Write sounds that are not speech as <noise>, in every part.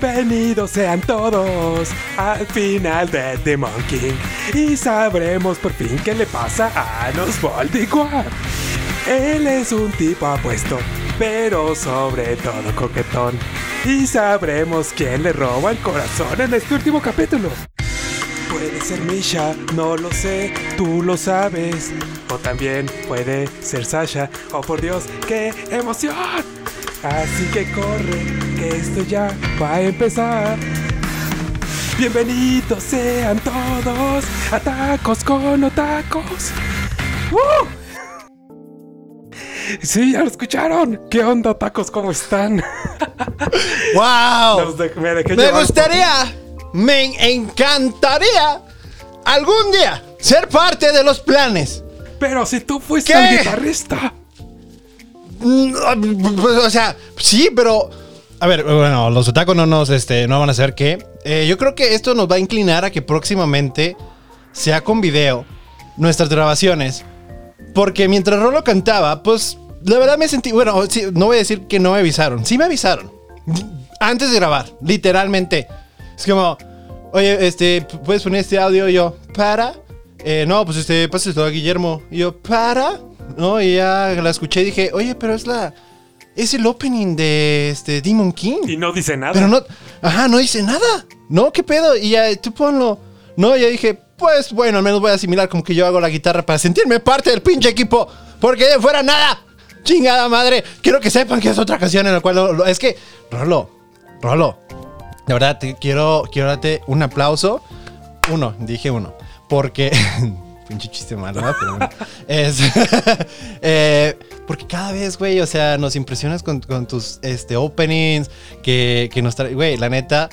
Bienvenidos sean todos al final de The Monkey y sabremos por fin qué le pasa a los Voldemort. Él es un tipo apuesto, pero sobre todo coquetón. Y sabremos quién le roba el corazón en este último capítulo. Puede ser Misha, no lo sé, tú lo sabes. O también puede ser Sasha. Oh por Dios, qué emoción. Así que corre, que esto ya va a empezar. Bienvenidos sean todos a Tacos con Otacos. ¡Uh! Sí, ya lo escucharon. ¿Qué onda, tacos? ¿Cómo están? <laughs> ¡Wow! De- me Me gustaría, me encantaría algún día ser parte de los planes. Pero si tú fuiste ¿Qué? el guitarrista. Mm, pues, O sea, sí, pero. A ver, bueno, los otacos no nos este, no van a hacer qué. Eh, yo creo que esto nos va a inclinar a que próximamente sea con video nuestras grabaciones. Porque mientras Rolo cantaba, pues la verdad me sentí. Bueno, sí, no voy a decir que no me avisaron. Sí me avisaron. Antes de grabar, literalmente. Es como, oye, este, puedes poner este audio. Y yo, para. Eh, no, pues este, pásalo a Guillermo. Y yo, para. No, y ya la escuché y dije, oye, pero es la. Es el opening de este Demon King. Y no dice nada. Pero no, ajá, no dice nada. No, ¿qué pedo? Y ya, tú ponlo. No, ya dije, pues bueno, al menos voy a asimilar como que yo hago la guitarra para sentirme parte del pinche equipo. Porque de fuera nada. Chingada madre. Quiero que sepan que es otra canción en la cual... lo- lo- es que, Rolo, Rolo, de verdad, te quiero, quiero darte un aplauso. Uno, dije uno. Porque... <laughs> Pinche chiste malo, ¿verdad? Pero bueno. <laughs> Es, <laughs> eh, porque cada vez, güey, o sea, nos impresionas con, con tus este, openings, que, que nos trae... Güey, la neta,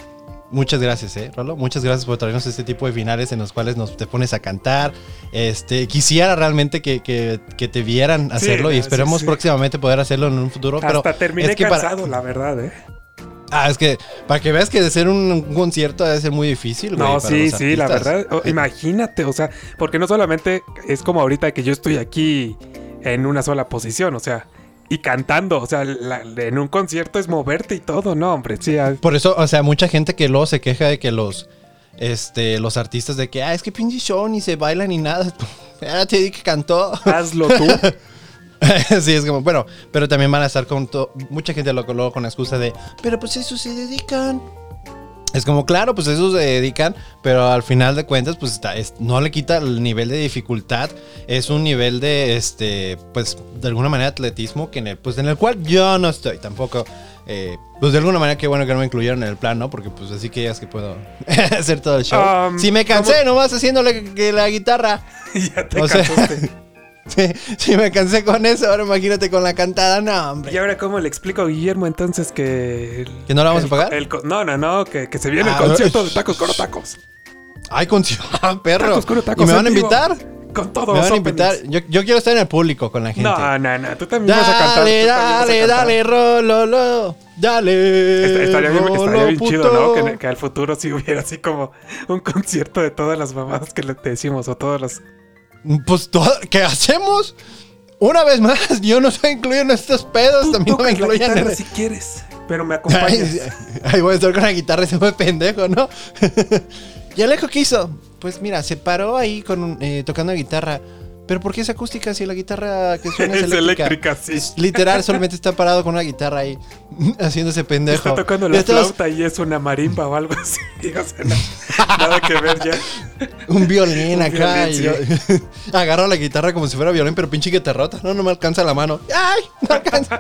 muchas gracias, ¿eh, Rolo? Muchas gracias por traernos este tipo de finales en los cuales nos te pones a cantar. Este, quisiera realmente que, que- que te vieran hacerlo y sí, esperemos sí. próximamente poder hacerlo en un futuro. pero Hasta terminé es que para- cansado, la verdad, ¿eh? Ah, es que para que veas que de ser un, un concierto debe ser muy difícil, güey. No, sí, sí, la verdad. O- imagínate, o sea, porque no solamente es como ahorita que yo estoy aquí en una sola posición, o sea, y cantando, o sea, la- en un concierto es moverte y todo, ¿no, hombre? Sí, ah, Por eso, o sea, mucha gente que luego se queja de que los, este, los artistas de que, ah, es que pinche show ni se baila ni nada. <laughs> Ya te di que cantó. hazlo tú. <laughs> <laughs> sí, es como, bueno, pero también van a estar con mucha gente lo luego con la excusa de, pero pues eso se dedican. Es como, claro, pues eso se dedican, pero al final de cuentas, pues está, es- no le quita el nivel de dificultad. Es un nivel de, este, pues, de alguna manera atletismo que en el, pues, en el cual yo no estoy tampoco. eh, pues de alguna manera qué bueno que no me incluyeron en el plan, ¿no? Porque pues así que ya es que puedo <laughs> hacer todo el show. Um, si me cansé nomás haciéndole que la guitarra. <laughs> ya te O sea- cansaste. Sí, <laughs> sí, me cansé con eso, ahora imagínate con la cantada, no, hombre. ¿Y ahora cómo le explico a Guillermo entonces que... el- ¿Que no la vamos el- a pagar? el no, no, no, que, que se viene Ah, el concierto de tacos con tacos. Ay, con <laughs> ah, perro. Tacos con tacos ¿Y me van a invitar? Con todos Me van a invitar. Yo, yo quiero estar en el público con la gente. No, no, no, tú también vas a cantar. Dale, dale, dale, rololo. Dale. Est- Estaría bien, estaría rolo, bien chido, ¿no? Que, que al futuro sí hubiera así como un concierto de todas las mamadas que le te decimos o todas las... Pues, todo- ¿qué hacemos? Una vez más, yo no estoy incluido en estos pedos. Tú también no me tocas la guitarra en... si quieres, pero me acompañas. ay, voy a estar con la guitarra ese fue pendejo, ¿no? <laughs> ¿Y Alejo qué hizo? Pues mira, se paró ahí con eh, tocando guitarra. ¿Pero por qué es acústica si la guitarra que suena es, es eléctrica? eléctrica, sí. Literal, solamente está parado con una guitarra ahí, <laughs> haciéndose pendejo. Está tocando la flauta y es una marimba o algo así. <laughs> O sea, nada que ver ya. <laughs> Un violín Un acá. violín, y yo agarro la guitarra como si fuera violín, pero pinche que te rota. No, no me alcanza la mano. ¡Ay! No alcanza.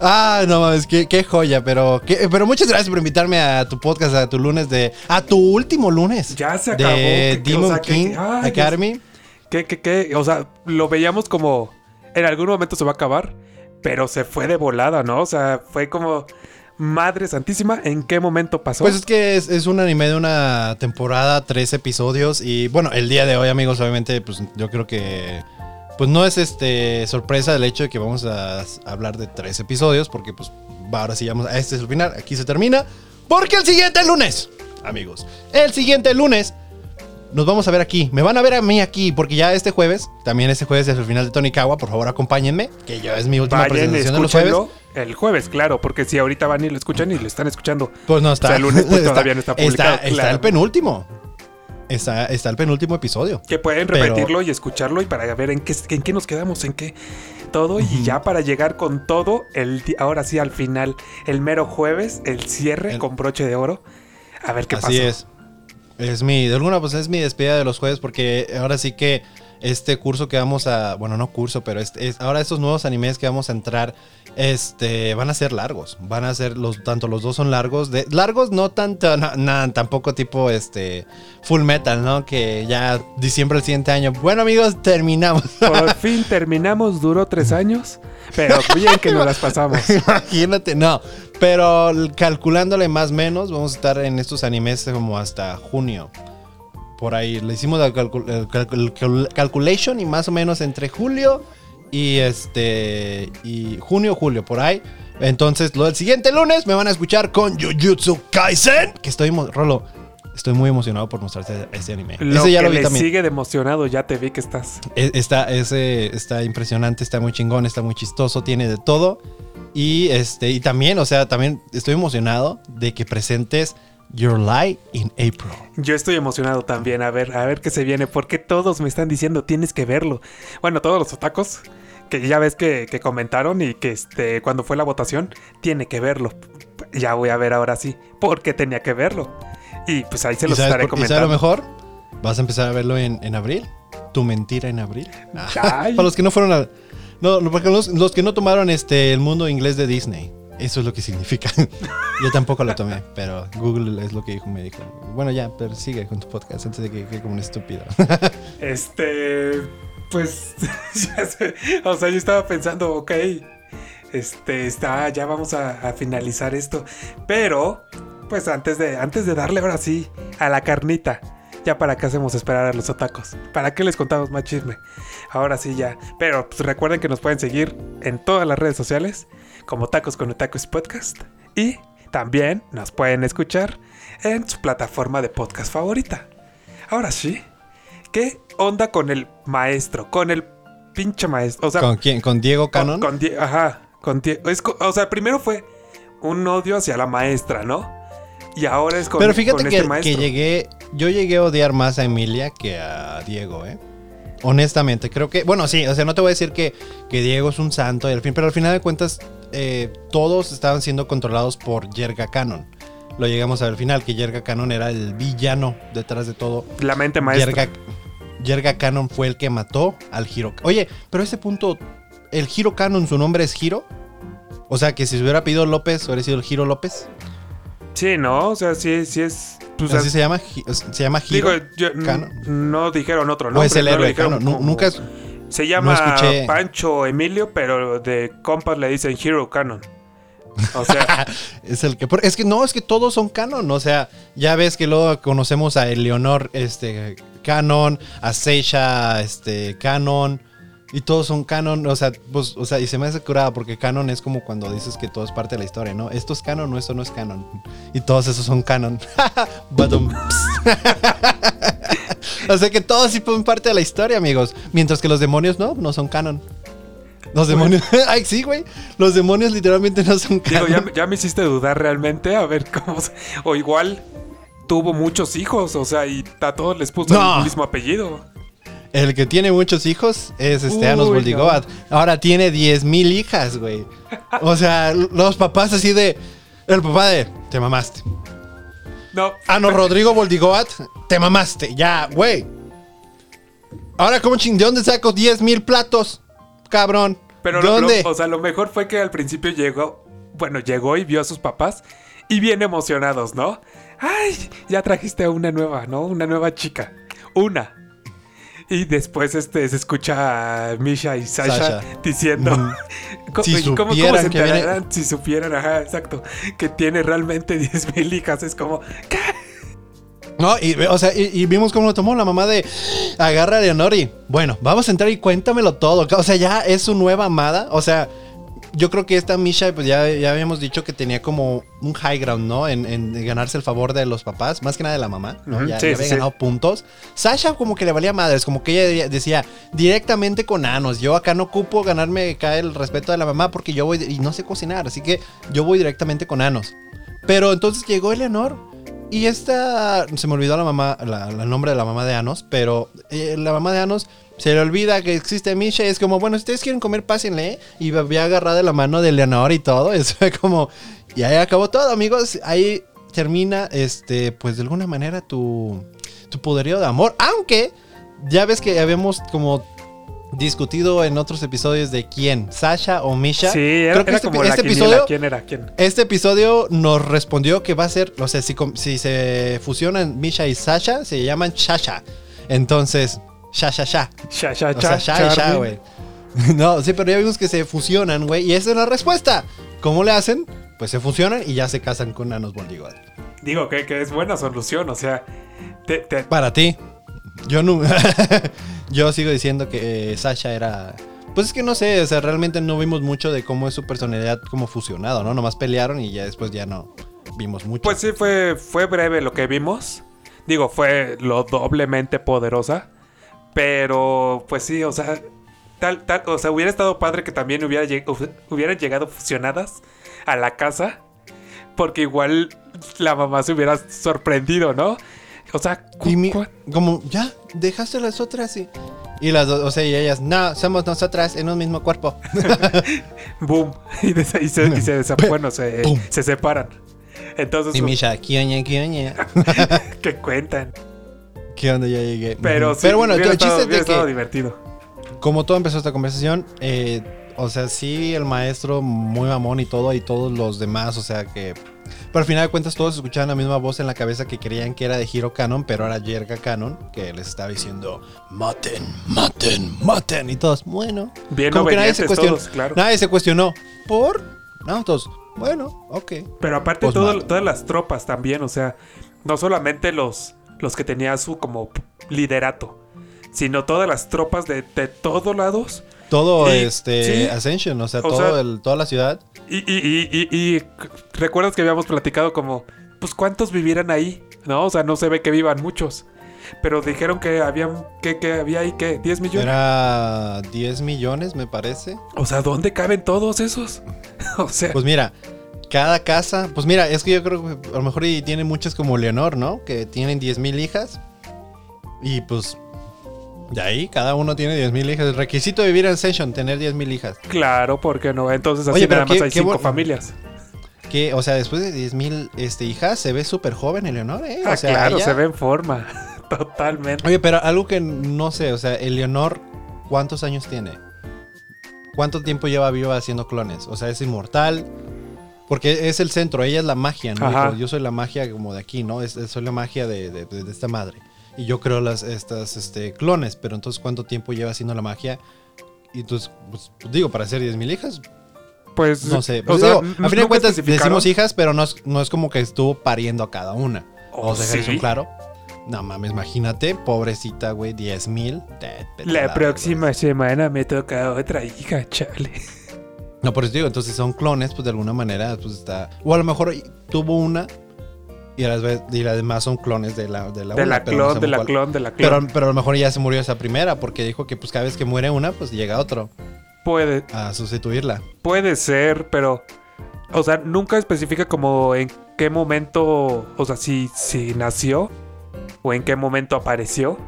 ah, no mames, qué, qué joya. Pero, qué- pero muchas gracias por invitarme a tu podcast, a tu lunes de. A tu último lunes. Ya se acabó. De que- o Demon sea, King que- ay, Academy. ¿Qué, qué, qué? O sea, lo veíamos como... En algún momento se va a acabar, pero se fue de volada, ¿no? O sea, fue como... Madre Santísima, ¿en qué momento pasó? Pues es que es, un anime de una temporada, tres episodios. Y bueno, el día de hoy, amigos, obviamente, pues yo creo que. Pues no es este sorpresa el hecho de que vamos a, hablar de tres episodios. Porque pues ahora sí vamos. a- Este es el final, aquí se termina. Porque el siguiente lunes, amigos. El siguiente lunes nos vamos a ver aquí. Me van a ver a mí aquí, porque ya este jueves, también este jueves es el final de Tonikawa, por favor acompáñenme, que yo es mi última Vayan, presentación de los jueves. el jueves, claro, porque si ahorita van y lo escuchan y lo están escuchando. Pues no está. O sea, el lunes pues, <laughs> todavía no está publicado. Está, está el penúltimo. Está, está el penúltimo episodio. Que pueden Pero- repetirlo y escucharlo y para ver en qué, en qué nos quedamos, en qué todo. Y ya para llegar con todo, el ahora sí al final, el mero jueves, el cierre El- con broche de oro. A ver qué Así pasa. es. Es mi, de alguna pues es mi despedida de los jueves porque ahora sí que este curso que vamos a, bueno, no curso, pero este, es- ahora estos nuevos animes que vamos a entrar, este, van a ser largos, van a ser los, tanto los dos son largos, de, largos no tanto, na- tampoco tipo, este, full metal, ¿no? Que ya diciembre del siguiente año, bueno amigos, terminamos. Por fin terminamos, duró tres años, pero bien que nos las pasamos. <laughs> Imagínate, no. Pero calculándole más o menos, vamos a estar en estos animes como hasta junio. Por ahí le hicimos la calcul- calculation y más o menos entre julio y este y junio, julio, por ahí. Entonces, lo del siguiente lunes me van a escuchar con Jujutsu Kaisen. Que estoy, Rolo, estoy muy emocionado por mostrarte este anime. Lo Ese ya que lo vi le también. sigue de emocionado, ya te vi que estás. E- Está, ese, está impresionante, está muy chingón, está muy chistoso, tiene de todo. Y este, y también, o sea, también estoy emocionado de que presentes Your Lie in April. Yo estoy emocionado también a ver, a ver qué se viene, porque todos me están diciendo tienes que verlo. Bueno, todos los otacos que ya ves que, que comentaron y que este cuando fue la votación tiene que verlo. Ya voy a ver ahora sí, porque tenía que verlo. Y pues ahí se ¿Y los estaré por- y sabes lo comentando. mejor? Vas a empezar a verlo en, en abril. Tu mentira en abril. <laughs> Para los que no fueron a. No, los, los que no tomaron este el mundo inglés de Disney. Eso es lo que significa. <laughs> Yo tampoco lo tomé, pero Google es lo que dijo, me dijo. Bueno, ya, pero sigue con tu podcast antes de que quede como un estúpido. <laughs> Este, pues, <laughs> ya sé, o sea, yo estaba pensando, ok, este, está, ya vamos a, finalizar esto, pero, pues antes de, antes de darle ahora sí a la carnita, ya para qué hacemos esperar a los otacos, para qué les contamos más chisme, ahora sí ya, pero pues recuerden que nos pueden seguir en todas las redes sociales, como Tacos con Otakus Podcast, y también nos pueden escuchar en su plataforma de podcast favorita. Ahora sí, ¿Qué onda con el maestro? Con el pinche maestro. O sea, ¿Con quién? ¿Con Diego Cannon? Con, Die- ajá. Con Die- es o sea, primero fue un odio hacia la maestra, ¿no? Y ahora es con, Pero fíjate con que, este que maestro. llegué, yo llegué a odiar más a Emilia que a Diego, ¿eh? Honestamente, creo que, bueno, sí, o sea, no te voy a decir que, que Diego es un santo, y al fin, pero al final de cuentas, eh, todos estaban siendo controlados por Yerga Cannon. Lo llegamos a ver al final, que Yerga Cannon era el villano detrás de todo. La mente maestra. Yerga, Yerga Cannon fue el que mató al Hiro. Oye, pero a ese punto, ¿el Hiro Cannon, su nombre es Hiro? O sea, que si se hubiera pedido López, hubiera sido el Hiro López. Sí, ¿no? O sea, sí, sí es. Pues, Así as- se llama, se llama Hiro. digo, yo- n- Cannon. no dijeron otro o nombre. es el no héroe dijeron como- Nunca Se llama. Pancho Emilio, pero de compas le dicen Hero Cannon. O sea, <laughs> es el que. Es que no, es que todos son canon. O sea, ya ves que luego conocemos a Eleonor este, Canon, a Seisha este, Canon. Y todos son canon, o sea, pues, o sea, y se me hace curada porque canon es como cuando dices que todo es parte de la historia, ¿no? Esto es canon, no, esto no es canon. Y todos esos son canon. <laughs> Ps. <laughs> o sea que todos sí son parte de la historia, amigos. Mientras que los demonios no, no son canon. Los demonios. <laughs> Ay, sí, güey. Los demonios literalmente no son digo, canon. ya, ya me hiciste dudar realmente. A ver cómo. O igual tuvo muchos hijos, o sea, y a todos les puso No. el mismo apellido. El que tiene muchos hijos es este Anos Boldigoat. Ahora tiene 10 mil hijas, güey. O sea, los papás así de. El papá de. Te mamaste. No. Ano Rodrigo Boldigoat. Te mamaste. Ya, güey. Ahora, ¿cómo ching? ¿De dónde saco 10 mil platos? Cabrón. Pero ¿De lo, lo- dónde? o sea, lo mejor fue que al principio llegó, bueno, llegó y vio a sus papás y bien emocionados, ¿no? Ay, ya trajiste a una nueva, ¿no? Una nueva chica. Una. Y después este se escucha a Misha y Sasha, Sasha. diciendo Mm. <laughs> ¿Cómo, Si y cómo- se viene-? Si supieran, ajá, exacto, que tiene realmente <laughs> 10 mil hijas, es como, ¿qué? No, y, o sea, y, y vimos cómo lo tomó la mamá de agarra a Leonori. Bueno, vamos a entrar y cuéntamelo todo. O sea, ya es su nueva amada. O sea, yo creo que esta Misha, pues ya, ya habíamos dicho que tenía como un high ground, ¿no? En, en ganarse el favor de los papás, más que nada de la mamá, ¿no? Ya, sí, ya había sí. ganado puntos. Sasha como que le valía madres, como que ella decía directamente con Anos, yo acá no ocupo ganarme acá el respeto de la mamá porque yo voy y no sé cocinar, así que yo voy directamente con Anos. Pero entonces llegó Eleanor y esta, se me olvidó la mamá, la- la- el nombre de la mamá de Anos, pero eh, la mamá de Anos se le olvida que existe Misha y es como, bueno, si ustedes quieren comer, pásenle. Y había agarrado de la mano de Eleanor y todo. <laughs> Eso fue como, y ahí acabó todo, amigos. Ahí termina, este, pues de alguna manera tu, tu poderío de amor. Aunque ya ves que habíamos como discutido en otros episodios de quién, Sasha o Misha. Sí, era, Creo que era este, como este la quiniela, episodio ¿Quién era? ¿Quién? este episodio nos respondió que va a ser, o sea, si, si se fusionan Misha y Sasha, se llaman Shasha. Entonces, Shasha Sha. Sha, sha, O sea, cha, Sha y Sha, Charmin. güey. <laughs> No, sí, pero ya vimos que se fusionan, güey. Y esa es la respuesta. ¿Cómo le hacen? Pues se fusionan y ya se casan con Nanos Boldigodd. Digo que, que es buena solución, o sea, te, te- Para ti. Yo no. <laughs> Yo sigo diciendo que eh, Sasha era. Pues es que no sé, o sea, realmente no vimos mucho de cómo es su personalidad como fusionado, ¿no? Nomás pelearon y ya después ya no vimos mucho. Pues sí, fue, fue breve lo que vimos. Digo, fue lo doblemente poderosa. Pero, pues sí, o sea, tal, tal, o sea, hubiera estado padre que también hubiera lleg- hubieran llegado fusionadas a la casa. Porque igual la mamá se hubiera sorprendido, ¿no? O sea, Y mi- como, ya, dejaste las otras y. Y las dos, o sea, y ellas, no, somos nosotras en un mismo cuerpo. <laughs> <laughs> boom. Y, se, y se bueno, se, se separan. Entonces, Y Misha, ¿qué oña, qué oña? ¿qué cuentan? ¿Qué onda? Ya llegué. Pero sí, Pero bueno, el chiste es de que, divertido. como todo empezó esta conversación, eh, o sea, sí, el maestro muy mamón y todo, y todos los demás, o sea que. Pero al final de cuentas, todos escuchaban la misma voz en la cabeza que creían que era de Hiro Canon, pero era Jerga Canon, que les estaba diciendo: maten, maten, maten. Y todos, bueno. Bien Como que nadie se cuestionó. todos, claro. Nadie se cuestionó. ¿Por? No, todos, bueno, ok. Pero aparte Pues todo- todas las tropas también, o sea, no solamente los, los que tenían su como liderato, sino todas las tropas de, de todos lados. Todo Y- este sí. Ascension, o sea, O todo sea- el, toda la ciudad. Y, y, y, y- y c- recuerdas que habíamos platicado como, pues cuántos vivieran ahí, ¿no? O sea, no se ve que vivan muchos. Pero dijeron que habían, que, que había ahí, ¿qué? ¿10 millones? Era 10 millones, me parece. O sea, ¿dónde caben todos esos? <laughs> o sea, Pues mira, cada casa, pues mira, es que yo creo que a lo mejor y tiene muchas como Leonor, ¿no? Que tienen 10 mil hijas. Y pues de ahí cada uno tiene 10 mil hijas. El requisito de vivir en Ascension, tener 10 mil hijas. claro, ¿por qué no? Entonces así Oye, nada más hay cinco familias. Que, o sea, después de 10 mil este, hijas, se ve súper joven Eleonor, ¿eh? Ah, o sea, claro, ella- se ve en forma. <laughs> Totalmente. Oye, pero algo que no sé, o sea, Eleonor, ¿cuántos años tiene? ¿Cuánto tiempo lleva viva haciendo clones? O sea, es inmortal. Porque es el centro, ella es la magia, ¿no? Ajá. Yo soy la magia como de aquí, ¿no? Es, soy la magia de, de- de- esta madre. Y yo creo las, estas este, clones, pero entonces ¿cuánto tiempo lleva haciendo la magia? Y entonces, pues, digo, para hacer 10.000 hijas, Pues no sé. o Pues, sea, digo, a fin de cuentas decimos hijas, pero no es, no es como que estuvo pariendo a cada una. Oh, o sea, Harrison, ¿sí? claro. No mames, imagínate, pobrecita, güey, 10 mil. La próxima semana me toca otra hija, chale. No, por eso digo, entonces son clones, pues de alguna manera, pues está. O a lo mejor tuvo una y las, ve- y las demás son clones de la de la, De una, la pero no clon, de la cuál. clon, de la Pero, clon. pero a lo mejor ya se murió esa primera, porque dijo que pues cada vez que muere una, pues llega otro Puede, a sustituirla. puede ser, pero. O sea, nunca especifica como en qué momento. O sea, si, si nació. O en qué momento apareció.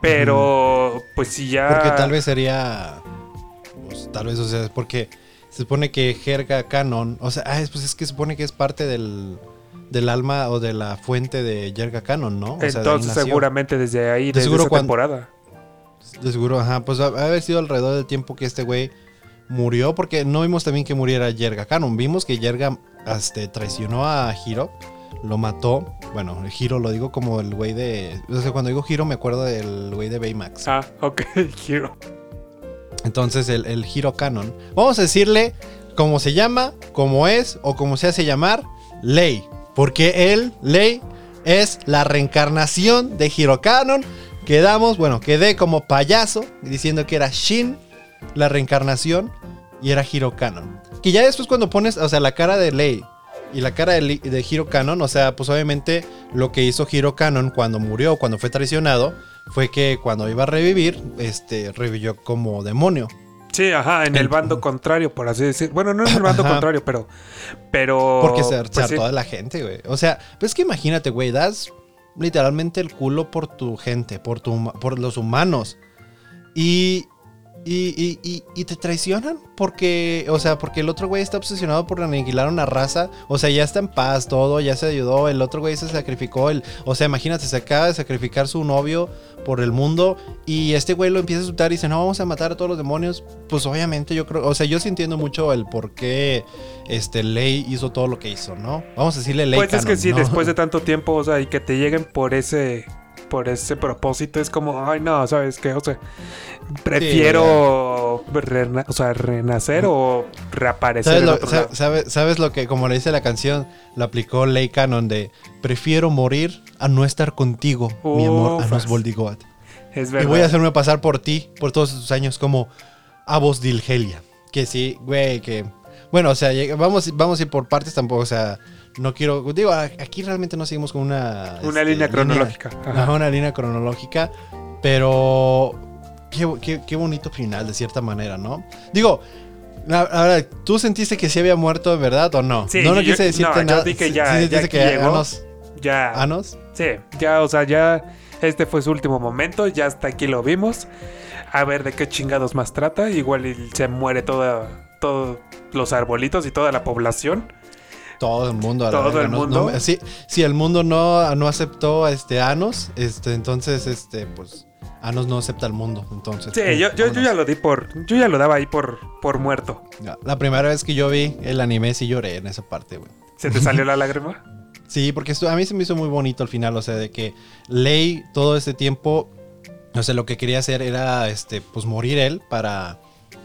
Pero. Pues si ya. Porque tal vez sería. Pues tal vez, o sea, porque se supone que Jerga Canon. O sea, ah, es- pues es que se supone que es parte del, del alma o de la fuente de Jerga Canon, ¿no? O sea, Entonces, seguramente desde ahí, De desde seguro esa cuan- temporada. De seguro, ajá. Pues ha- ha haber sido alrededor del tiempo que este güey murió. Porque no vimos también que muriera Yerga Canon. Vimos que Yerga este, traicionó a Hiro. Lo mató. Bueno, Hiro lo digo como el güey de. O sea, cuando digo Hiro me acuerdo del güey de Baymax. Ah, ok, <laughs> Hero. Entonces, el, el Canon. Vamos a decirle cómo se llama, cómo es o cómo se hace llamar Ley. Porque él, Ley, es la reencarnación de Hiro Canon. Quedamos, bueno, quedé como payaso diciendo que era Shin, la reencarnación. y era Hiro Canon. Que ya después cuando pones, o sea, la cara de Lei y la cara de, de Hiro Canon, o sea, pues obviamente lo que hizo Hiro Canon cuando murió, cuando fue traicionado, fue que cuando iba a revivir, este, revivió como demonio. Sí, ajá, en el bando contrario, por así decir. Bueno, no en el bando Ajá. contrario, pero. Pero. Porque se, se pues sí. hartó de la gente, güey. O sea, pues que imagínate, güey, das literalmente el culo por tu gente, por, tu, por los humanos. Y, y, y, y- y te traicionan porque, o sea, porque el otro güey está obsesionado por aniquilar una raza. O sea, ya está en paz todo, ya se ayudó. El otro güey se sacrificó. El, o sea, imagínate, se acaba de sacrificar su novio por el mundo. Y este güey lo empieza a asustar y dice, no, vamos a matar a todos los demonios. Pues obviamente yo creo, o sea, yo sí entiendo mucho el por qué este Ley hizo todo lo que hizo, ¿no? Vamos a decirle Ley. Pues es que sí, ¿no? después de <laughs> tanto tiempo, o sea, y que te lleguen por ese. Por ese propósito, es como, ay, no, ¿sabes qué? O sea, prefiero rena- o sea, renacer o reaparecer ¿Sabes lo, sabe- sabes lo que, como le dice la canción, lo aplicó Ley Canon de prefiero morir a no estar contigo, mi amor, a nos Voldigoat. Es Y verdad. voy a hacerme pasar por ti, por todos esos años, como Avos Dilgelia. Que sí, güey, que. Bueno, o sea, vamos, vamos a ir por partes tampoco, o sea, no quiero. Digo, aquí realmente no seguimos con una. Una este, línea cronológica. Una línea cronológica. Pero. Qué, qué- qué bonito final, de cierta manera, ¿no? Digo. Ahora, ¿tú sentiste que sí había muerto en verdad o no? Sí, no, no yo- quise decirte no, yo nada. Sí- ya- sí ya que llegó. Anos, Ya. Anos. Sí, ya, o sea, ya. Este fue su último momento, ya hasta aquí lo vimos. A ver de qué chingados más trata. Igual se muere toda, todos los arbolitos y toda la población. Todo el mundo. a la Todo verga, el no- mundo. no- sí, si el mundo no, no aceptó a este Anos, este, entonces, este, pues, Anos no acepta al mundo. Entonces. Sí, pum, yo, yo, yo ya lo di por. Yo ya lo daba ahí por, por muerto. La primera vez que yo vi el anime sí lloré en esa parte, güey. ¿Se te salió la <laughs> lágrima? Sí, porque esto- a mí se me hizo muy bonito al final, o sea, de que Ley todo este tiempo, o sea, lo que quería hacer era, este, pues morir él para,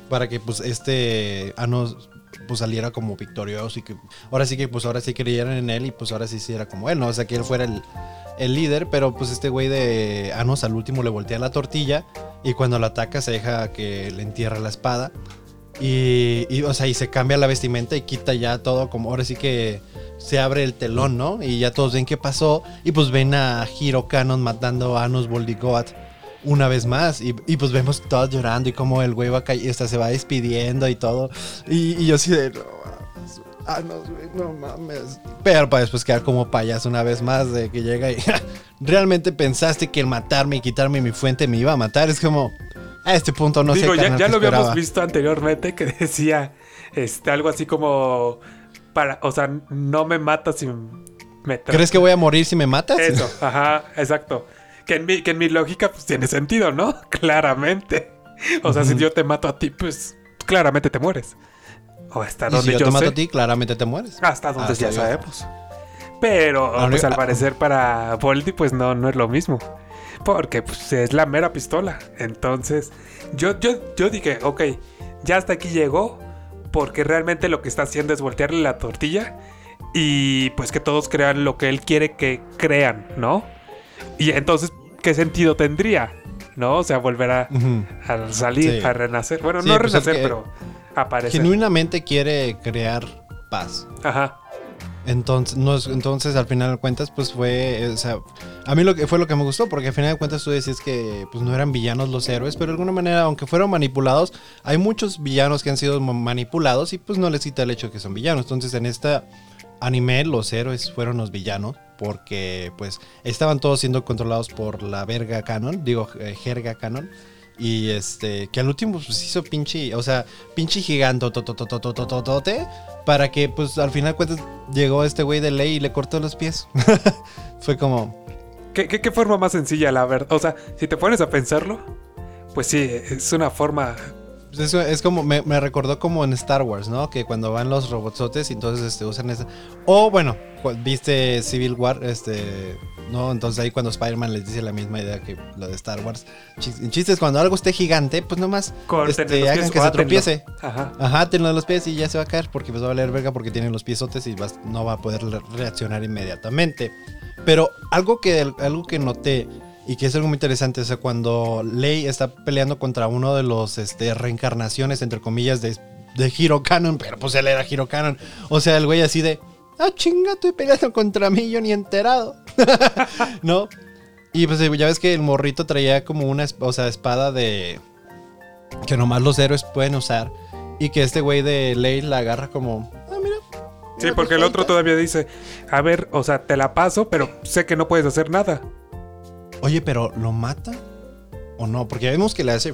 para que, pues, este Anos, pues saliera como victorioso y que ahora sí que, pues, ahora sí creyeran en él y pues ahora sí sí era como él, ¿no? O sea, que él fuera el, el líder, pero pues este güey de Anos al último le voltea la tortilla y cuando lo ataca se deja que le entierra la espada. Y, o sea, y se cambia la vestimenta y quita ya todo, como ahora sí que se abre el telón, ¿no? Y ya todos ven qué pasó. Y pues ven a Hiro Canon matando a Anos Voldigoat una vez más. Y, y, pues vemos todos llorando y como el güey va ca- hasta se va despidiendo y todo. Y, y yo así de. No, mames, Anos, güey, no mames. Pero para después quedar como payaso una vez más de que llega y. <laughs> ¿Realmente pensaste que el matarme y quitarme mi fuente me iba a matar? Es como. A este punto no Digo, sé. ya, ya ¿qué lo habíamos visto anteriormente que <laughs> decía este, algo así como. Para, o sea, no me matas si me tra- ¿Crees que voy a morir si me matas? Eso, <laughs> ajá, exacto. Que en mi, que en mi lógica, pues tiene sentido, ¿no? <laughs> Claramente. O sea, si yo te mato a ti, pues claramente te mueres. O hasta Y donde si yo yo, te mato sé. a ti, claramente te mueres. Hasta donde Hasta ya yo. sabemos. Pero, Ahora- pues al parecer para Voldy, pues no, no es lo mismo. Porque pues, es la mera pistola. Entonces, yo, yo, yo dije, ok, ya hasta aquí llegó. Porque realmente lo que está haciendo es voltearle la tortilla. Y pues que todos crean lo que él quiere que crean, ¿no? Y entonces, ¿qué sentido tendría? ¿No? O sea, volver a, salir, Sí. a renacer. Bueno, Sí, no pues es renacer, que- pero aparecer. Genuinamente quiere crear paz. Ajá. Entonces, no es- entonces al final de cuentas, pues fue, eh, o sea, a mí lo que fue lo que me gustó, porque al final de cuentas tú decías que pues no eran villanos los héroes, pero de alguna manera, aunque fueron manipulados, hay muchos villanos que han sido ma- manipulados y pues no les quita el hecho de que son villanos. Entonces en esta anime los héroes fueron los villanos, porque pues estaban todos siendo controlados por la verga canon, digo, eh, jerga canon. Y este, que al último pues hizo pinche, o sea, pinche gigante para que pues al final cuentas llegó este güey de ley y le cortó los pies. <laughs> Fue como, ¿Qué, qué, qué forma más sencilla, la verdad? O sea, si te pones a pensarlo, pues sí, es una forma. Pues, eso es como, me, me recordó como en Star Wars, ¿no? Que cuando van los robotsotes y entonces este, usan esa. O bueno, viste Civil War, este, ¿no? Entonces ahí cuando Spider-Man les dice la misma idea que lo de Star Wars. Chis- El chiste cuando algo esté gigante, pues nomás este, los hagan pies que se tropiece. Ajá. Ajá, tenlo de los pies y ya se va a caer porque pues va a valer verga porque tiene los piesotes y vas- no va a poder re- reaccionar inmediatamente. Pero algo que, algo que noté y que es algo muy interesante, o sea, cuando Lei está peleando contra uno de los este, reencarnaciones, entre comillas, de, de Hero Canon, pero pues él era Hero Canon. O sea, el güey así de, ah, chinga, estoy peleando contra mí, yo ni enterado. <laughs> ¿No? Y pues ya ves que el morrito traía como una o sea, espada de... que nomás los héroes pueden usar. Y que este güey de Ley la agarra como, ah, mira. Sí, porque el otro todavía dice, a ver, o sea, te la paso, pero sé que no puedes hacer nada. Oye, pero ¿lo mata? ¿O no? Porque ya vemos que le hace...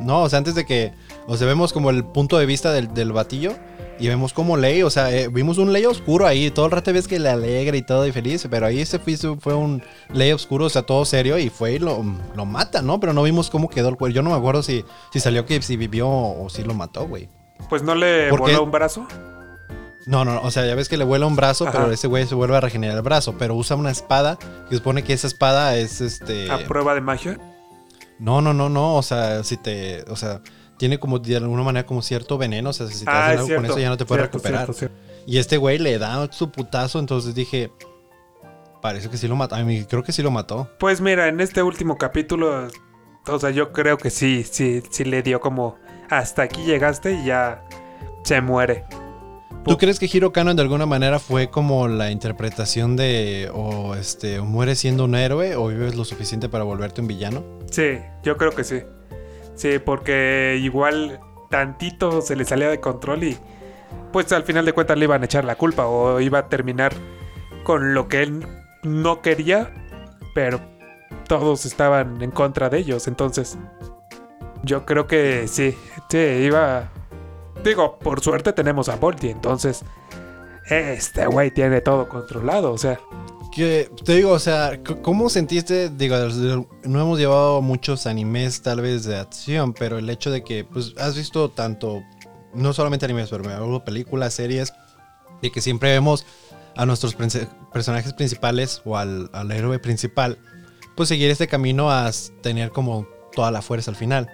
No, o sea, antes de que... O sea, vemos como el punto de vista del, del batillo y vemos como Ley, o sea, eh, vimos un Ley oscuro ahí. Todo el rato ves que le alegra y todo y feliz. Pero ahí se fue, fue un Ley oscuro, o sea, todo serio. Y fue y lo, lo mata, ¿no? Pero no vimos cómo quedó el cuerpo. Yo no me acuerdo si, si salió que si vivió o si lo mató, güey. Pues no le voló un brazo. No, no, o sea, ya ves que le vuela un brazo, pero ese güey se vuelve a regenerar el brazo. Pero usa una espada que supone que esa espada es este. ¿A prueba de magia? No, no, no, no. O sea, si te. O sea tiene como de alguna manera como cierto veneno. O sea, si te ah, hacen algo con eso ya no te puedes recuperar. y este güey le da su putazo, entonces dije. Parece que sí lo mató. A mí creo que sí lo mató. Pues mira, en este último capítulo. O sea, yo creo que sí, sí, sí le dio como. Hasta aquí llegaste y ya se muere. ¿Tú crees que Hiro Kano de alguna manera fue como la interpretación de o este o mueres siendo un héroe o vives lo suficiente para volverte un villano? Sí, yo creo que sí. Sí, porque igual tantito se le salía de control y pues al final de cuentas le iban a echar la culpa o iba a terminar con lo que él no quería, pero todos estaban en contra de ellos, entonces yo creo que sí, sí, iba... Digo, por suerte tenemos a Volti, entonces este güey tiene todo controlado, o sea... Que te digo, o sea, ¿cómo sentiste? Digo, no hemos llevado muchos animes tal vez de acción, pero el hecho de que, pues, has visto tanto, no solamente animes, pero películas, series, y que siempre vemos a nuestros personajes principales o al, al héroe principal, pues seguir este camino a tener como toda la fuerza al final.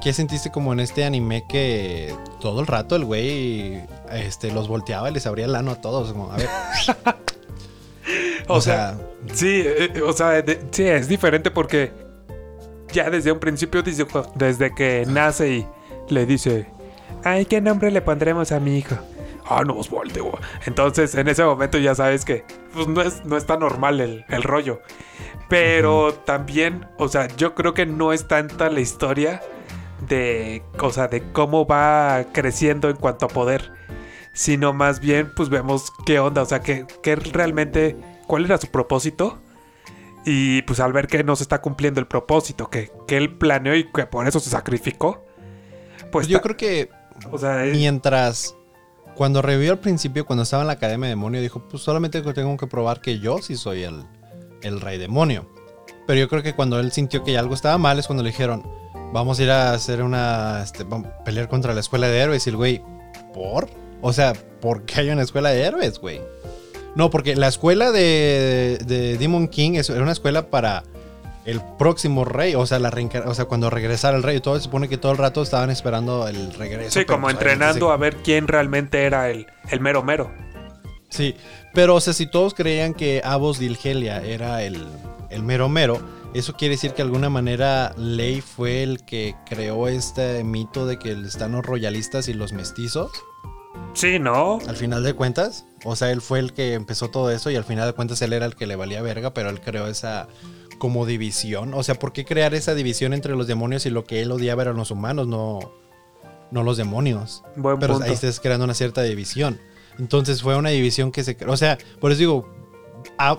¿Qué sentiste como en este anime que todo el rato el güey este, los volteaba y les abría el ano a todos? Como, a ver. <laughs> O, sea, sí, eh, o sea, sí, es diferente porque ya desde un principio, dice, desde que nace y le dice, ay, ¿qué nombre le pondremos a mi hijo? Ah, no, Osvaldo. Entonces, en ese momento ya sabes que pues, no, es, no está normal el, el rollo. Pero también, o sea, yo creo que no es tanta la historia de, o sea, de cómo va creciendo en cuanto a poder, sino más bien, pues vemos qué onda, o sea, que, que realmente cuál era su propósito. Y pues al ver que no se está cumpliendo el propósito que, él planeó y que por eso se sacrificó. Pues yo creo que o sea, mientras cuando revivió al principio, cuando estaba en la Academia de Demonio, dijo, pues solamente tengo que probar que yo sí soy el, el rey demonio. Pero yo creo que cuando él sintió que algo estaba mal es cuando le dijeron, vamos a ir a hacer una, este, pelear contra la escuela de héroes. Y el güey, ¿por? O sea, ¿por qué hay una escuela de héroes, güey? No, porque la escuela de, de Demon King es, era una escuela para el próximo rey, o sea, la o sea, cuando regresara el rey, todo se supone que todo el rato estaban esperando el regreso. Sí, como entrenando a ver quién realmente era el, el mero mero. Sí, pero o sea, si todos creían que Abos Dilgelia era el, el mero mero, eso quiere decir que de alguna manera Ley fue el que creó este mito de que están los royalistas y los mestizos. Sí, ¿no? Al final de cuentas. O sea, él fue el que empezó todo eso y al final de cuentas él era el que le valía verga, pero él creó esa como división. O sea, ¿por qué crear esa división entre los demonios y lo que él odiaba eran los humanos, no, no los demonios? pero ahí estás creando una cierta división. Entonces fue una división que se creó. O sea, por eso digo,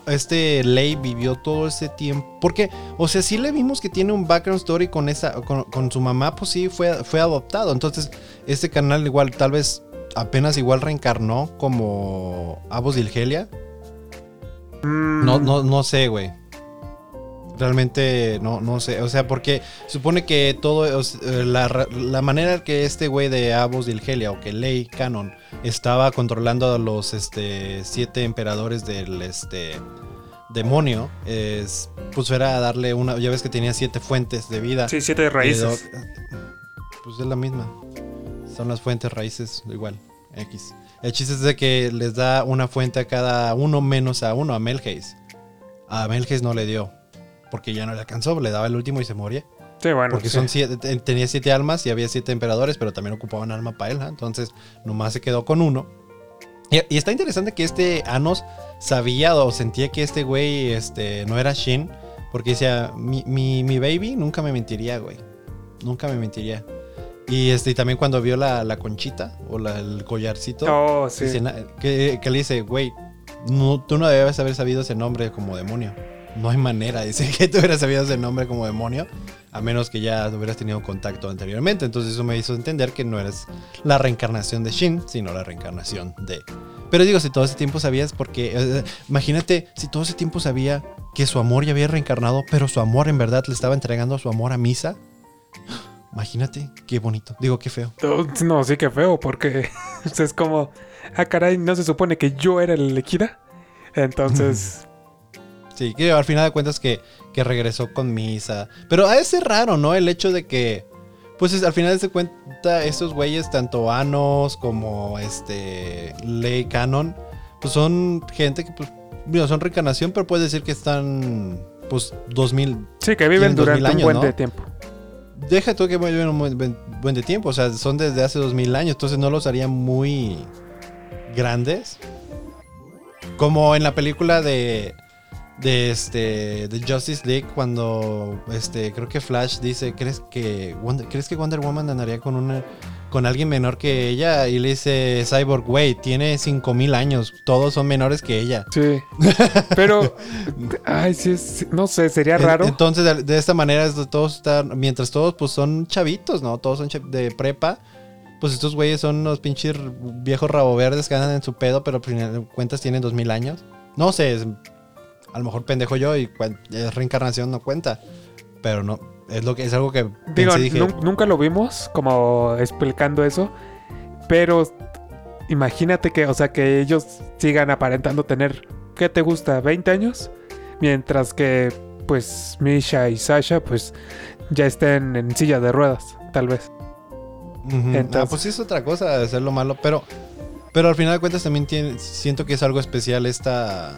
este Ley vivió todo ese tiempo. Porque, o sea, sí le vimos que tiene un background story con esa, con, con, su mamá, pues sí fue, fue adoptado. Entonces, este canal igual tal vez apenas igual reencarnó como Abos Dilgelia. Mm. No, no, no sé, güey. Realmente no, no sé. O sea, porque supone que todo. Eh, la, la manera que este güey de Abos Dilgelia o que Ley Canon estaba controlando a los este, siete emperadores del este, demonio es. Pues era darle una. Ya ves que tenía siete fuentes de vida. Sí, siete raíces. Pues es la misma. Son las fuentes raíces, igual. X. El chiste es de que les da una fuente a cada uno menos a uno, a Melgeis. A Melgeis no le dio. Porque ya no le alcanzó, le daba el último y se moría. Sí, bueno. Porque sí. son siete, te- tenía siete almas y había siete emperadores, pero también ocupaban alma para él. ¿ah? Entonces, nomás se quedó con uno. Y, y está interesante que este Anos sabía o sentía que este güey este, no era Shin. Porque decía, mi, mi, mi baby nunca me mentiría, güey. Nunca me mentiría. Y, este, y también cuando vio la, la conchita o la- el collarcito, Oh, sí. dice, que, que le dice, güey, no, tú no debes haber sabido ese nombre como demonio. No hay manera, <laughs> dice que tú hubieras sabido ese nombre como demonio, a menos que ya hubieras tenido contacto anteriormente. Entonces eso me hizo entender que no eres la reencarnación de Shin, sino la reencarnación de... Pero digo, si todo ese tiempo sabías, porque eh, imagínate, si todo ese tiempo sabía que su amor ya había reencarnado, pero su amor en verdad le estaba entregando su amor a Misa. <gasps> Imagínate, qué bonito. Digo, qué feo. No, sí que feo, porque <laughs> es como, ah, caray, no se supone que yo era la elegida. Entonces, <laughs> Sí, que al final de cuentas que, que regresó con Misa. Pero a ese raro, ¿no? El hecho de que, pues es- al final de cuenta, estos güeyes, tanto Anos como este Ley Canon, pues son gente que, pues, digo, son reencarnación, pero puedes decir que están, pues, 2000. sí, que viven Tienen 2000 durante un buen ¿no? de tiempo. Deja tú que viven un buen, de tiempo, o sea, son desde hace 2000 años, entonces no los haría muy grandes. Como en la película de de este de Justice League cuando este creo que Flash dice, "¿Crees que Wonder, ¿crees que Wonder Woman andaría con una con alguien menor que ella?" y le dice Cyborg, "Güey, tiene 5000 años, todos son menores que ella." Sí. <laughs> Pero, ay, sí, es- no sé, sería raro. Entonces, de, de esta manera, todos están, mientras todos pues son chavitos, ¿no? Todos son de prepa. Pues estos güeyes son unos pinches viejos rabo verdes que andan en su pedo, pero al final de cuentas tienen 2000 años. No sé, es- a lo mejor pendejo yo y es reencarnación no cuenta. Pero no, es lo que es algo que Digo, pensé, dije, nun- nunca lo vimos como explicando eso, pero imagínate que, o sea, que ellos sigan aparentando tener, ¿qué te gusta? ¿20 años? Mientras que, pues, Misha y Sasha, pues, ya estén en silla de ruedas, tal vez. Entonces- Ah, pues sí es otra cosa de hacerlo malo, pero, pero al final de cuentas también tiene, siento que es algo especial esta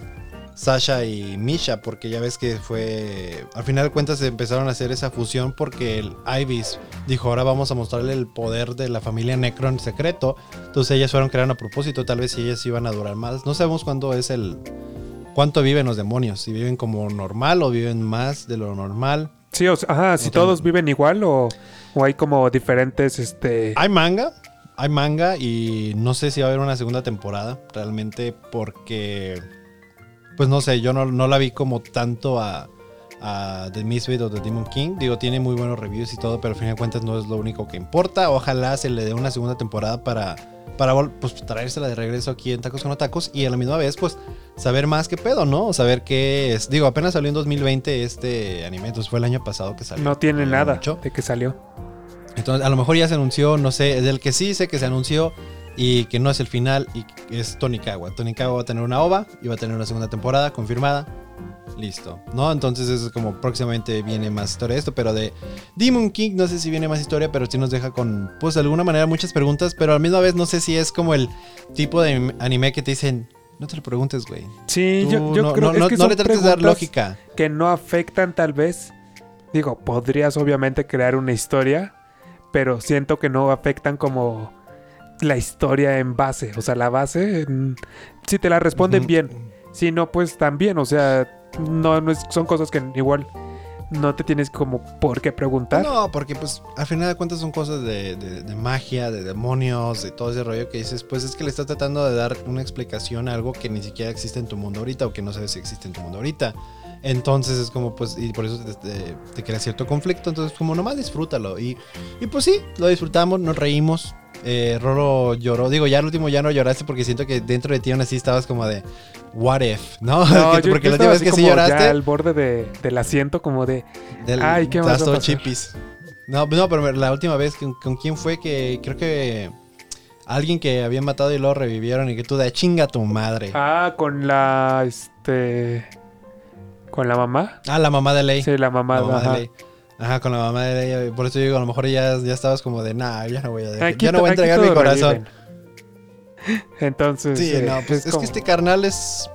Sasha y Misha, porque ya ves que fue, al final de cuentas empezaron a hacer esa fusión porque el Ibis dijo, ahora vamos a mostrarle el poder de la familia Necron secreto, entonces ellas fueron creando a propósito, tal vez si ellas iban a durar más, no sabemos cuándo es el, cuánto viven los demonios, si viven como normal o viven más de lo normal. Sí, o sea, ajá, si todos viven igual o, o hay como diferentes, este... Hay manga, hay manga y no sé si va a haber una segunda temporada realmente porque, pues no sé, yo no, no la vi como tanto a, a The Misfit o The Demon King. Digo, tiene muy buenos reviews y todo, pero al fin de cuentas no es lo único que importa. Ojalá se le dé una segunda temporada para, para pues, traérsela de regreso aquí en Tacos con Otacos y a la misma vez, pues, saber más qué pedo, ¿no? Saber qué es. Digo, apenas salió en 2020 este anime, entonces fue el año pasado que salió. No tiene nada mucho. de que salió. Entonces, a lo mejor ya se anunció, no sé, del que sí sé que se anunció y que no es el final y es Tonikawa. Tonikawa va a tener una OVA y va a tener una segunda temporada confirmada. Listo, ¿no? Entonces eso es como próximamente viene más historia de esto, pero de Demon King no sé si viene más historia, pero sí nos deja con, pues de alguna manera muchas preguntas, pero a la misma vez no sé si es como el tipo de anime que te dicen, no te lo preguntes, güey. Sí, Tú yo, yo no, creo no- es no- que no le trates de dar lógica. que no afectan tal vez. Digo, podrías obviamente crear una historia, pero siento que no afectan como la historia en base. O sea, la base, si te la responden bien. Si no, pues también. O sea, no, no es- son cosas que igual no te tienes como por qué preguntar. No, porque pues al final de cuentas son cosas de, de- de magia, de demonios, de todo ese rollo que dices, pues es que le estás tratando de dar una explicación a algo que ni siquiera existe en tu mundo ahorita o que no sabes si existe en tu mundo ahorita. Entonces es como pues, y por eso te, te- te crea cierto conflicto, entonces como nomás disfrútalo. Y, y pues sí, lo disfrutamos, nos reímos. Eh, Roro lloró, digo, ya al último ya no lloraste porque siento que dentro de ti aún así estabas como de, what if, ¿no? No, <laughs> yo- porque la última vez que sí lloraste... al borde de- del asiento, como de. Del, Ay, ¿qué más a todo chipis. No, no, pero la última vez, ¿con, con quién fue que creo que alguien que habían matado y luego revivieron y que tú de chinga tu madre? Ah, Ah, con la. Este. Con la mamá. la mamá de Ley. Sí, la mamá. la mamá de Ley. Ajá, con la mamá de Ley. Por eso digo, a lo mejor ya, ya estabas como de, nah, ya no voy a, dejar- Aquí ya no voy a entregar mi todo corazón. reviven. <laughs> Entonces. Sí, eh, no, pues es, que como- este carnal es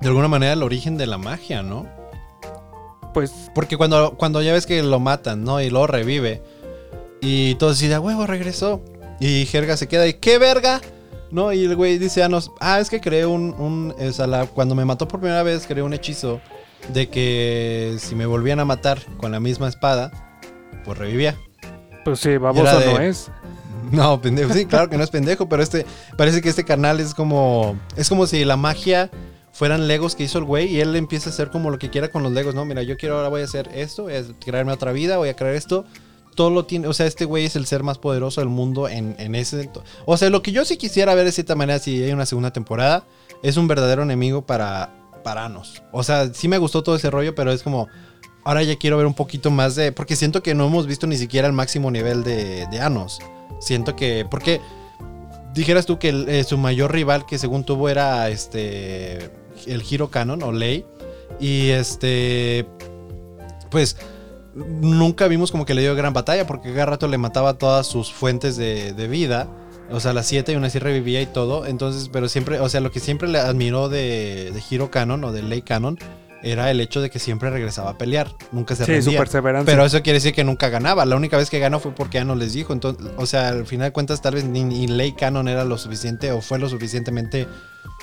de alguna manera el origen de la magia, ¿no? pues Porque cuando, cuando ya ves que lo matan, ¿no? Y luego revive. Y todos dicen, a huevo, regresó. Y Jerga se queda y, ¿qué verga? ¿No? Y el güey dice a nos, ah, es que creé un, un o sea, la- cuando me mató por primera vez, creé un hechizo de que si me volvían a matar con la misma espada, pues revivía. pues sí, baboso de- no es. <laughs> No, pendejo, sí, claro que no es pendejo, pero este, parece que este canal es como, es como si la magia fueran legos que hizo el güey y él empieza a hacer como lo que quiera con los legos, ¿no? Mira, yo quiero ahora voy a hacer esto, voy a crearme otra vida, voy a crear esto. Todo lo tiene, o sea, este güey es el ser más poderoso del mundo en, en ese... O sea, lo que yo sí quisiera ver de cierta manera si hay una segunda temporada, es un verdadero enemigo para, para Anos. O sea, sí me gustó todo ese rollo, pero es como... Ahora ya quiero ver un poquito más de... Porque siento que no hemos visto ni siquiera el máximo nivel de, Anos. Siento que... Porque dijeras tú que eh, su mayor rival que según tuvo era este... El Hero Canon o Ley. Y este... Pues nunca vimos como que le dio gran batalla porque cada rato le mataba todas sus fuentes de vida. O sea, las siete y aún así revivía y todo. Entonces, pero siempre, o sea, lo que siempre le admiró de, de Hero Canon o de Ley Canon era el hecho de que siempre regresaba a pelear. Nunca se Sí, su rendía. perseverancia. Pero eso quiere decir que nunca ganaba. La única vez que ganó fue porque ya no les dijo. Entonces, o sea, al final de cuentas, tal vez ni, ni Ley Canon era lo suficiente o fue lo suficientemente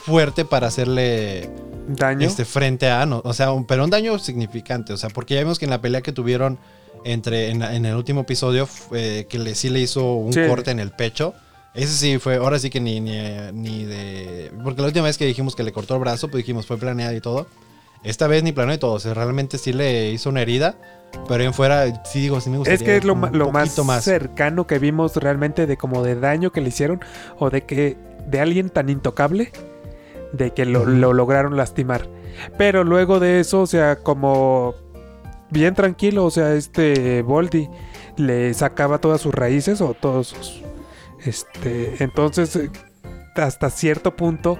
fuerte para hacerle Daño. este, frente a Ano. O sea, un- pero un daño significante. O sea, porque ya vimos que en la pelea que tuvieron entre en, el último episodio, fue que le, sí le hizo un Sí. corte en el pecho. Ese sí fue, ahora sí que ni, ni, ni de... Porque la última vez que dijimos que le cortó el brazo, pues dijimos fue planeado y todo. Esta vez ni planeó y todo. O sea, realmente sí le hizo una herida. Pero en fuera, sí digo, sí me gustaría Es que es lo, más, poquito cercano que vimos realmente de como de daño que le hicieron o de que de alguien tan intocable de que lo, lograron lastimar. Pero luego de eso, o sea, como bien tranquilo, o sea, este Voldy le sacaba todas sus raíces o todos sus este, entonces eh, hasta cierto punto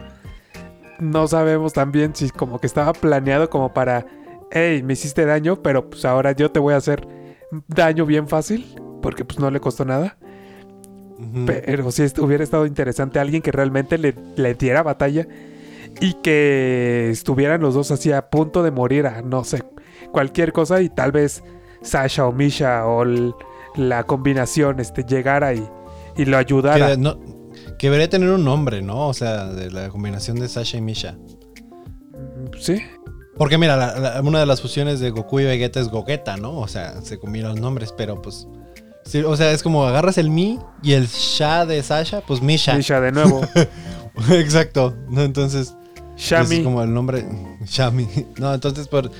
no sabemos también si como que estaba planeado como para hey, me hiciste daño, pero pues ahora yo te voy a hacer daño bien fácil, porque pues no le costó nada. Pero si hubiera estado interesante alguien que realmente le, le diera batalla y que estuvieran los dos así a punto de morir a no sé, cualquier cosa y tal vez Sasha o Misha o la combinación este, llegara y, y lo ayudara. Que, no- que debería tener un nombre, ¿no? O sea, de la combinación de Sasha y Misha. Sí, Porque mira, la- la- una de las fusiones de Goku y Vegeta es Gogeta, ¿no? O sea, se combinan los nombres, pero pues... sí, o sea, es como agarras el Mi y el Sha de Sasha, pues Misha. Misha de nuevo. <laughs> Exacto. ¿no? Entonces, Shami. es como el nombre Shami. <laughs> No, entonces por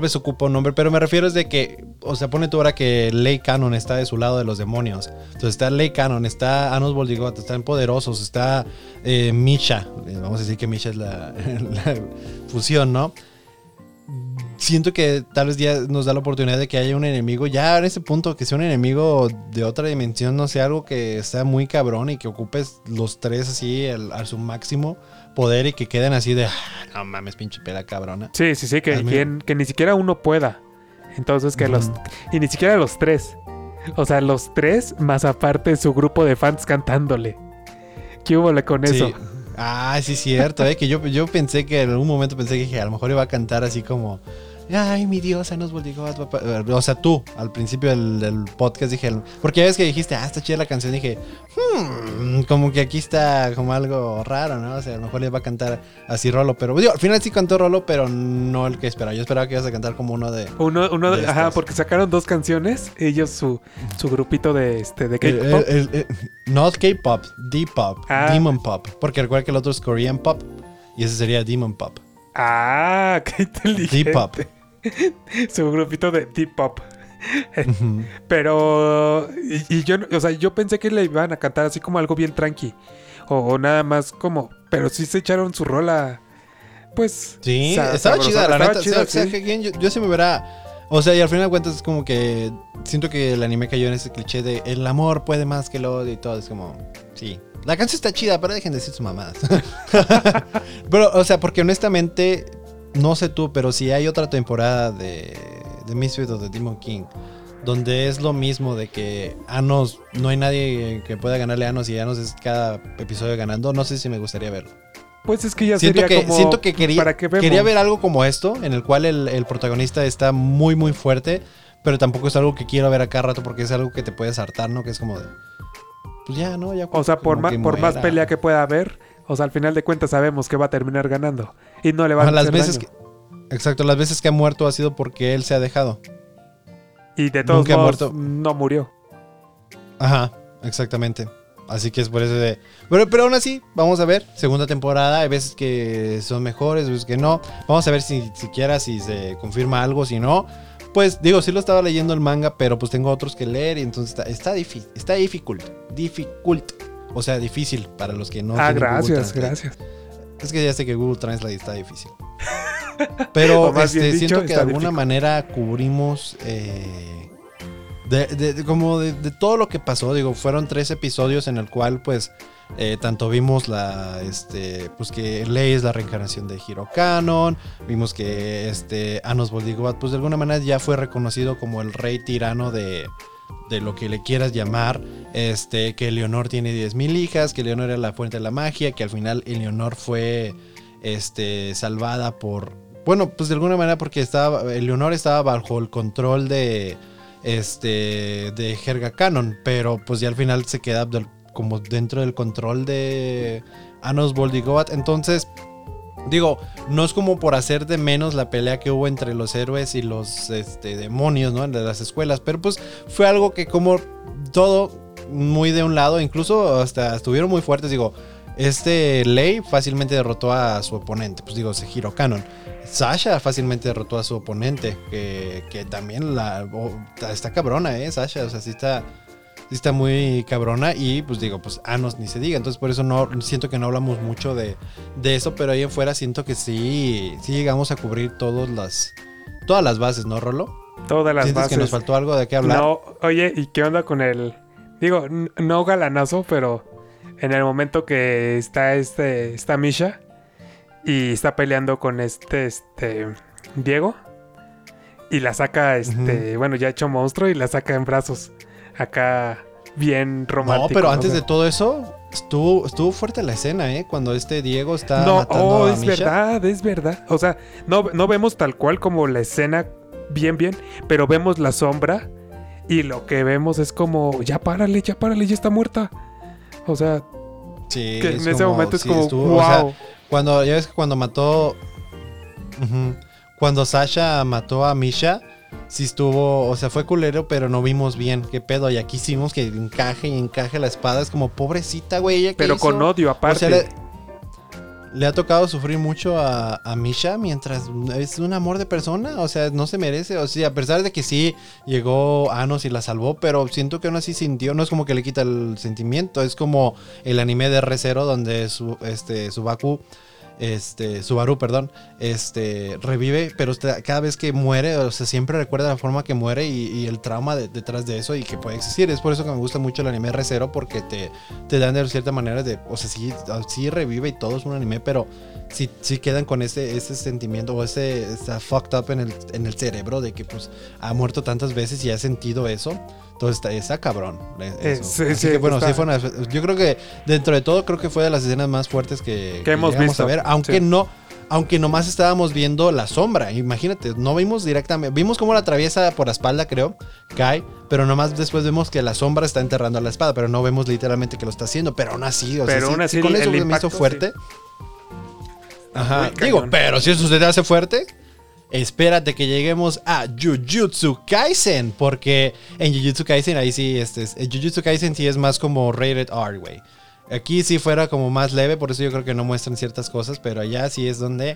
vez ocupa un nombre, pero me refiero es de que, o sea, pone tú ahora que Ley Canon está de su lado de los demonios. Entonces está Ley Canon, está Anos Boldigot, están poderosos, está eh, Misha. Eh, Vamos a decir que Misha es <laughs> la, fusión, ¿no? Siento que tal vez ya nos da la oportunidad de que haya un enemigo, ya en ese punto, que sea un enemigo de otra dimensión, no sé, algo que sea muy cabrón y que ocupes los tres así al- a su máximo poder y que queden así de, "Ah, no mames, pinche pera cabrona. Sí, sí, sí, que, que, ni siquiera uno pueda. Entonces que los... Y ni siquiera los tres. O sea, los tres más aparte su grupo de fans cantándole. ¿Qué hubo con eso? Sí. Ah, sí, cierto, eh, que yo, yo pensé que en algún momento pensé que dije, a lo mejor iba a cantar así como, ay, mi diosa nos volvió O sea, tú, al principio del, del podcast dije, porque ya ves que dijiste, ah, está chida la canción, dije, hmm, como que aquí está como algo raro, ¿no? O sea, a lo mejor le va a cantar así Rolo, pero digo, al final sí cantó Rolo, pero no el que esperaba. Yo esperaba que ibas a cantar como uno de... Uno, uno de- De ajá, porque sacaron dos canciones, ellos su, su grupito de este de K-pop. el- el- not K-pop, D-pop, Ah. Demon Pop, porque recuerda que el otro es Korean Pop y ese sería Demon Pop. Ah, <laughs> qué inteligente. D-pop. <laughs> su grupito de T-pop. <laughs> Pero y, y yo, o sea, yo pensé que le iban a cantar así como algo bien tranqui o, o nada más como, pero sí se echaron su rola, pues. Sí, estaba chida, la neta. chida, o sea, sí. yo, yo sí me verá. O sea, y al final de cuentas es como que siento que el anime cayó en ese cliché de el amor puede más que el odio y todo. Es como, sí. La canción está chida, pero dejen de decir sus mamadas. <laughs> pero, o sea, porque honestamente, no sé tú, pero si hay otra temporada de, de Misfit o de Demon King, donde es lo mismo de que Anos, no hay nadie que pueda ganarle a Anos y Anos es cada episodio ganando, no sé si me gustaría verlo. Pues es que ya Siento sería que, como siento que quería, para quería ver algo como esto, en el cual el, el protagonista está muy, muy fuerte, pero tampoco es algo que quiero ver a cada rato porque es algo que te puedes hartar, ¿no? Que es como de. Pues ya, ¿no? Ya O sea, por, más, por más pelea que pueda haber, o sea, al final de cuentas sabemos que va a terminar ganando. Y no le va a hacer las veces daño. que. Exacto, las veces que ha muerto ha sido porque él se ha dejado. Y de todos nunca modos, muerto. no murió. Ajá, exactamente. Así que es por eso de. Pero, pero aún así, vamos a ver. Segunda temporada. Hay veces que son mejores, veces que no. Vamos a ver si siquiera si se confirma algo. Si no, pues digo, sí lo estaba leyendo el manga, pero pues tengo otros que leer. Y entonces está, está difícil. Está difficult. Difficult. O sea, difícil para los que no. ah, gracias, Translate. gracias. Es que ya sé que Google Translate está difícil. <laughs> Pero este, dicho, siento que de alguna difícil. manera cubrimos eh, de, como de, todo lo que pasó. Digo, fueron tres episodios en el cual pues eh, tanto vimos la este pues que Lei es la reencarnación de Hiro Canon, vimos que este Anos Boldigoat pues de alguna manera ya fue reconocido como el rey tirano de de lo que le quieras llamar, este, que Leonor tiene 10.000 hijas, que Leonor era la fuente de la magia, que al final Eleonor fue este, salvada por, bueno, pues de alguna manera porque estaba, Eleonor estaba bajo el control de, este, de Jerga Canon, pero pues ya al final se queda del- como dentro del control de Anos Boldigoat, entonces... Digo, no es como por hacer de menos la pelea que hubo entre los héroes y los este, demonios, ¿no? De las escuelas. Pero pues fue algo que como todo muy de un lado, incluso hasta estuvieron muy fuertes. Digo, este Lei fácilmente derrotó a su oponente, pues digo, Hiro Canon. Sasha fácilmente derrotó a su oponente, que, que también la oh, está- cabrona, ¿eh? Sasha, o sea, sí está, sí está muy cabrona y pues digo, pues Anos ni se diga. Entonces por eso no siento que no hablamos mucho de, de eso, pero ahí en fuera siento que sí, sí llegamos a cubrir todas las, todas las bases, ¿no, Rolo? Todas las ¿Sientes bases. que nos faltó algo de qué hablar? No, oye, ¿y qué onda con el. Digo, no galanazo, pero en el momento que está este. Está Misha y está peleando con este. Este. Diego. Y la saca, este. Bueno, ya hecho monstruo y la saca en brazos. Acá, bien romántico. No, pero antes de todo eso, estuvo, estuvo fuerte la escena, ¿eh? Cuando este Diego está No, matando oh, a es Misha. verdad, es verdad. O sea, no, no vemos tal cual como la escena bien, bien, pero vemos la sombra y lo que vemos es como, ya párale, ya párale, ya está muerta. O sea, Sí, que es en ese como- momento es sí, como, estuvo- wow. o sea, cuando, ya ves que cuando mató. Cuando Sasha mató a Misha, sí estuvo. O sea, fue culero, pero no vimos bien qué pedo. Y aquí sí vimos que encaje y encaje la espada. Es como pobrecita, güey. ¿ella qué pero hizo? con odio O aparte. sea, le, ha tocado sufrir mucho a, a Misha mientras es un amor de persona. O sea, no se merece. O sea, a pesar de que sí llegó Anos y la salvó, pero siento que aún así sintió. No es como que le quita el sentimiento. Es como el anime de R0 donde su, este, Subaku. Este, Subaru, perdón, este, revive, pero cada vez que muere, o sea, siempre recuerda la forma que muere y, el trauma de- detrás de eso y que puede existir. Es por eso que me gusta mucho el anime R0 porque te, te dan de cierta manera de, o sea, sí, sí revive y todo es un anime, pero sí, sí quedan con ese, ese sentimiento o ese fucked up en el, en el cerebro de que pues ha muerto tantas veces y ha sentido eso. Entonces está, está cabrón. eh, Eh, eso. sí, Así sí, que bueno, está- sí fue una- yo creo que dentro de todo creo que fue de las escenas más fuertes que, Que hemos visto, a ver, aunque sí. no aunque nomás estábamos viendo la sombra, imagínate, no vimos directamente, vimos cómo la atraviesa por la espalda, creo, cae, pero nomás después vemos que la sombra está enterrando a la espada, pero no vemos literalmente que lo está haciendo, pero aún así, o sea, Pero sí- aún sí así con el- eso el se me hizo impacto, fuerte. Ajá, digo, pero si eso se te hace fuerte, espérate que lleguemos a Jujutsu Kaisen, porque en Jujutsu Kaisen ahí sí, este, es- Jujutsu Kaisen sí es más como rated R, güey. Aquí sí fuera como más leve, por eso yo creo que no muestran ciertas cosas, pero allá sí es donde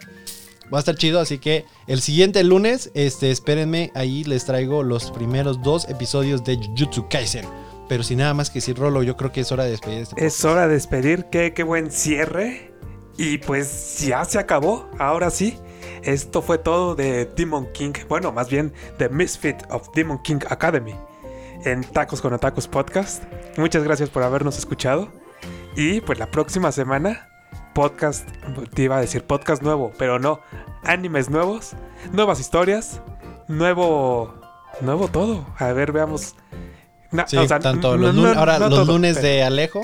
va a estar chido, así que el siguiente lunes, este, espérenme, ahí les traigo los primeros dos episodios de Jujutsu Kaisen. Pero sin nada más que decir, Rolo, yo creo que es hora de despedir este Es hora de despedir. Qué, qué buen cierre. Y pues ya se acabó. Ahora sí. Esto fue todo de Demon King. Bueno, más bien The Misfit of Demon King Academy. En Tacos con Atacos Podcast. Muchas gracias por habernos escuchado. Y pues la próxima semana. Podcast. Te iba a decir podcast nuevo. Pero no. Animes nuevos. Nuevas historias. Nuevo. Nuevo todo. A ver, veamos. No, Sí, o sea, tanto los, no- ahora los todo, lunes pero- de Alejo,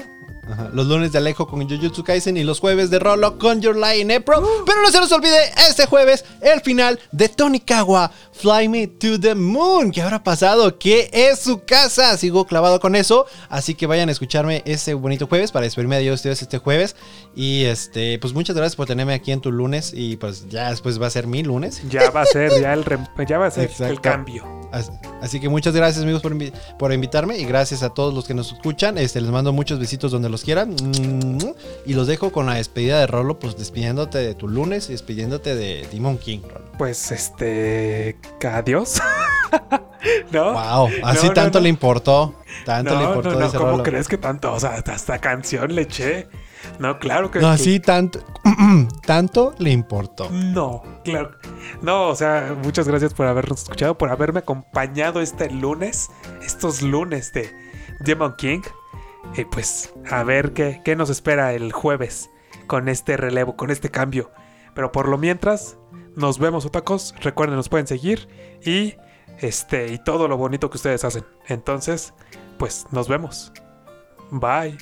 Ajá, Los lunes de Alejo con Jujutsu Kaisen y los jueves de Rolo con Your Lie Nepro. Pero no se nos olvide este jueves el final de Tonikawa Fly Me to the Moon. ¿Qué habrá pasado? ¿Qué es su casa? Sigo clavado con eso. Así que vayan a escucharme este bonito jueves para despedirme de ustedes este jueves. Y este, pues muchas gracias por tenerme aquí en tu lunes. Y pues ya después va a ser mi lunes. Ya va a ser ya el, ya va a ser el cambio. As- Así que muchas gracias amigos por, invi- por invitarme y gracias a todos los que nos escuchan. Este, les mando muchos besitos donde los quieran. Y los dejo con la despedida de Rolo, pues despidiéndote de tu lunes y despidiéndote de Demon King, Rolo. Pues este. Adiós. <laughs> ¿No? Wow, así No, tanto no. le importó. Tanto le importó no, no, ¿cómo Rolo. crees que tanto? O sea, hasta, hasta canción le eché. No, claro que No, que- así tanto, <clears throat> tanto le importó. No, claro. No, o sea, muchas gracias por habernos escuchado, por haberme acompañado este lunes, estos lunes de Demon King. Y pues, a ver qué, qué nos espera el jueves con este relevo, con este cambio. Pero por lo mientras, nos vemos, otacos. Recuerden, nos pueden seguir y este y todo lo bonito que ustedes hacen. Entonces, pues nos vemos. Bye.